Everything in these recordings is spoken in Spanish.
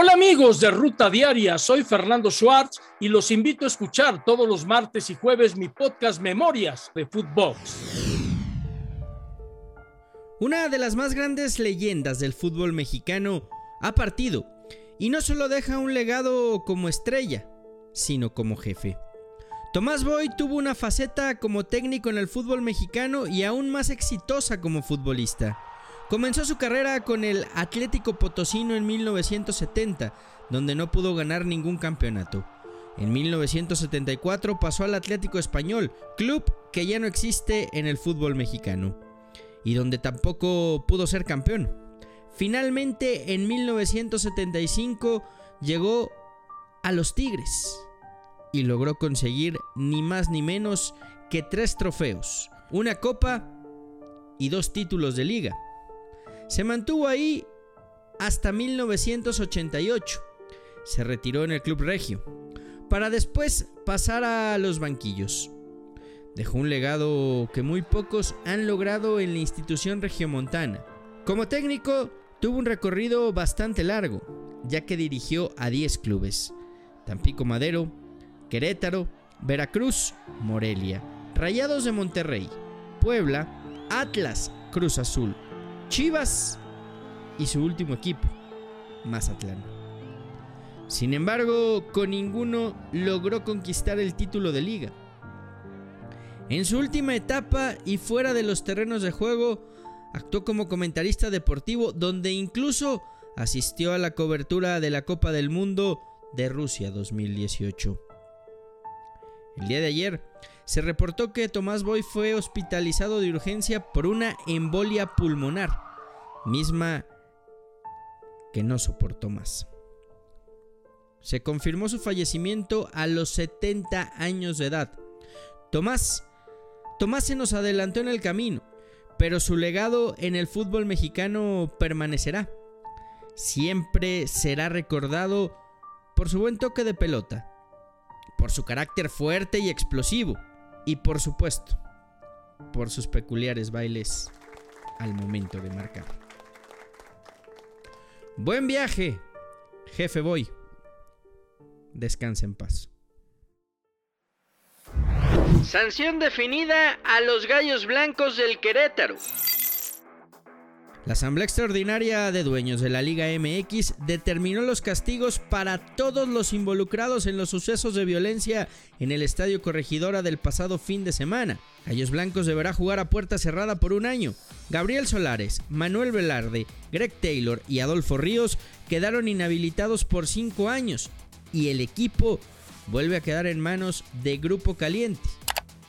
Hola amigos de Ruta Diaria, soy Fernando Schwartz y los invito a escuchar todos los martes y jueves mi podcast Memorias de Footbox. Una de las más grandes leyendas del fútbol mexicano ha partido y no solo deja un legado como estrella, sino como jefe. Tomás Boy tuvo una faceta como técnico en el fútbol mexicano y aún más exitosa como futbolista. Comenzó su carrera con el Atlético Potosino en 1970, donde no pudo ganar ningún campeonato. En 1974 pasó al Atlético Español, club que ya no existe en el fútbol mexicano, y donde tampoco pudo ser campeón. Finalmente, en 1975 llegó a los Tigres y logró conseguir ni más ni menos que tres trofeos, una copa y dos títulos de liga. Se mantuvo ahí hasta 1988. Se retiró en el Club Regio, para después pasar a los banquillos. Dejó un legado que muy pocos han logrado en la institución regiomontana. Como técnico, tuvo un recorrido bastante largo, ya que dirigió a 10 clubes. Tampico Madero, Querétaro, Veracruz, Morelia, Rayados de Monterrey, Puebla, Atlas, Cruz Azul, Chivas y su último equipo, Mazatlán. Sin embargo, con ninguno logró conquistar el título de liga. En su última etapa y fuera de los terrenos de juego, actuó como comentarista deportivo donde incluso asistió a la cobertura de la Copa del Mundo de Rusia 2018. El día de ayer se reportó que Tomás Boy fue hospitalizado de urgencia por una embolia pulmonar, misma que no soportó más. Se confirmó su fallecimiento a los 70 años de edad. Tomás, Tomás se nos adelantó en el camino, pero su legado en el fútbol mexicano permanecerá. Siempre será recordado por su buen toque de pelota, por su carácter fuerte y explosivo, y por supuesto, por sus peculiares bailes al momento de marcar. Buen viaje, jefe Boy. Descansa en paz. Sanción definida a los Gallos Blancos del Querétaro. La Asamblea Extraordinaria de Dueños de la Liga MX determinó los castigos para todos los involucrados en los sucesos de violencia en el Estadio Corregidora del pasado fin de semana. Gallos Blancos deberá jugar a puerta cerrada por un año. Gabriel Solares, Manuel Velarde, Greg Taylor y Adolfo Ríos quedaron inhabilitados por cinco años y el equipo vuelve a quedar en manos de Grupo Caliente.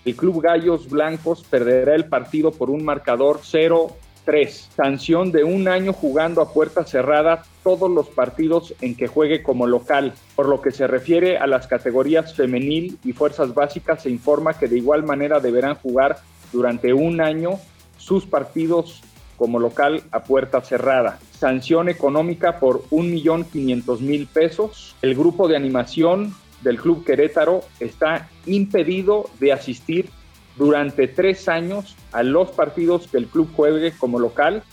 El Club Gallos Blancos perderá el partido por un marcador 0 3. Sanción de un año jugando a puerta cerrada todos los partidos en que juegue como local. Por lo que se refiere a las categorías femenil y fuerzas básicas, se informa que de igual manera deberán jugar durante un año sus partidos como local a puerta cerrada. Sanción económica por 1.500.000 pesos. El grupo de animación del Club Querétaro está impedido de asistir durante tres años a los partidos que el club juegue como local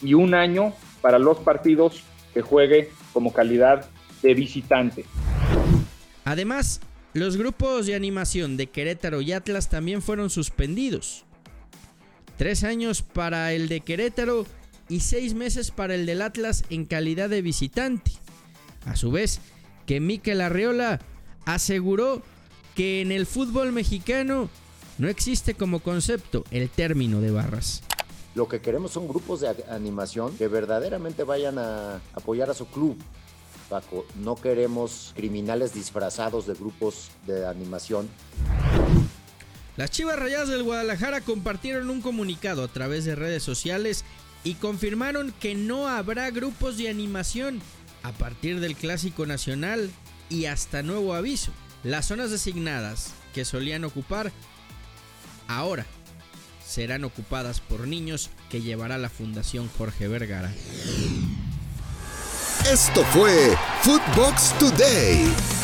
y un año para los partidos que juegue como calidad de visitante. Además, los grupos de animación de Querétaro y Atlas también fueron suspendidos. Tres años para el de Querétaro y seis meses para el del Atlas en calidad de visitante. A su vez, que Miquel Arreola aseguró que en el fútbol mexicano no existe como concepto el término de barras. Lo que queremos son grupos de animación que verdaderamente vayan a apoyar a su club. Paco, no queremos criminales disfrazados de grupos de animación. Las Chivas Rayadas del Guadalajara compartieron un comunicado a través de redes sociales y confirmaron que no habrá grupos de animación a partir del Clásico Nacional y hasta nuevo aviso. Las zonas designadas que solían ocupar ahora serán ocupadas por niños que llevará la Fundación Jorge Vergara. Esto fue Footbox Today.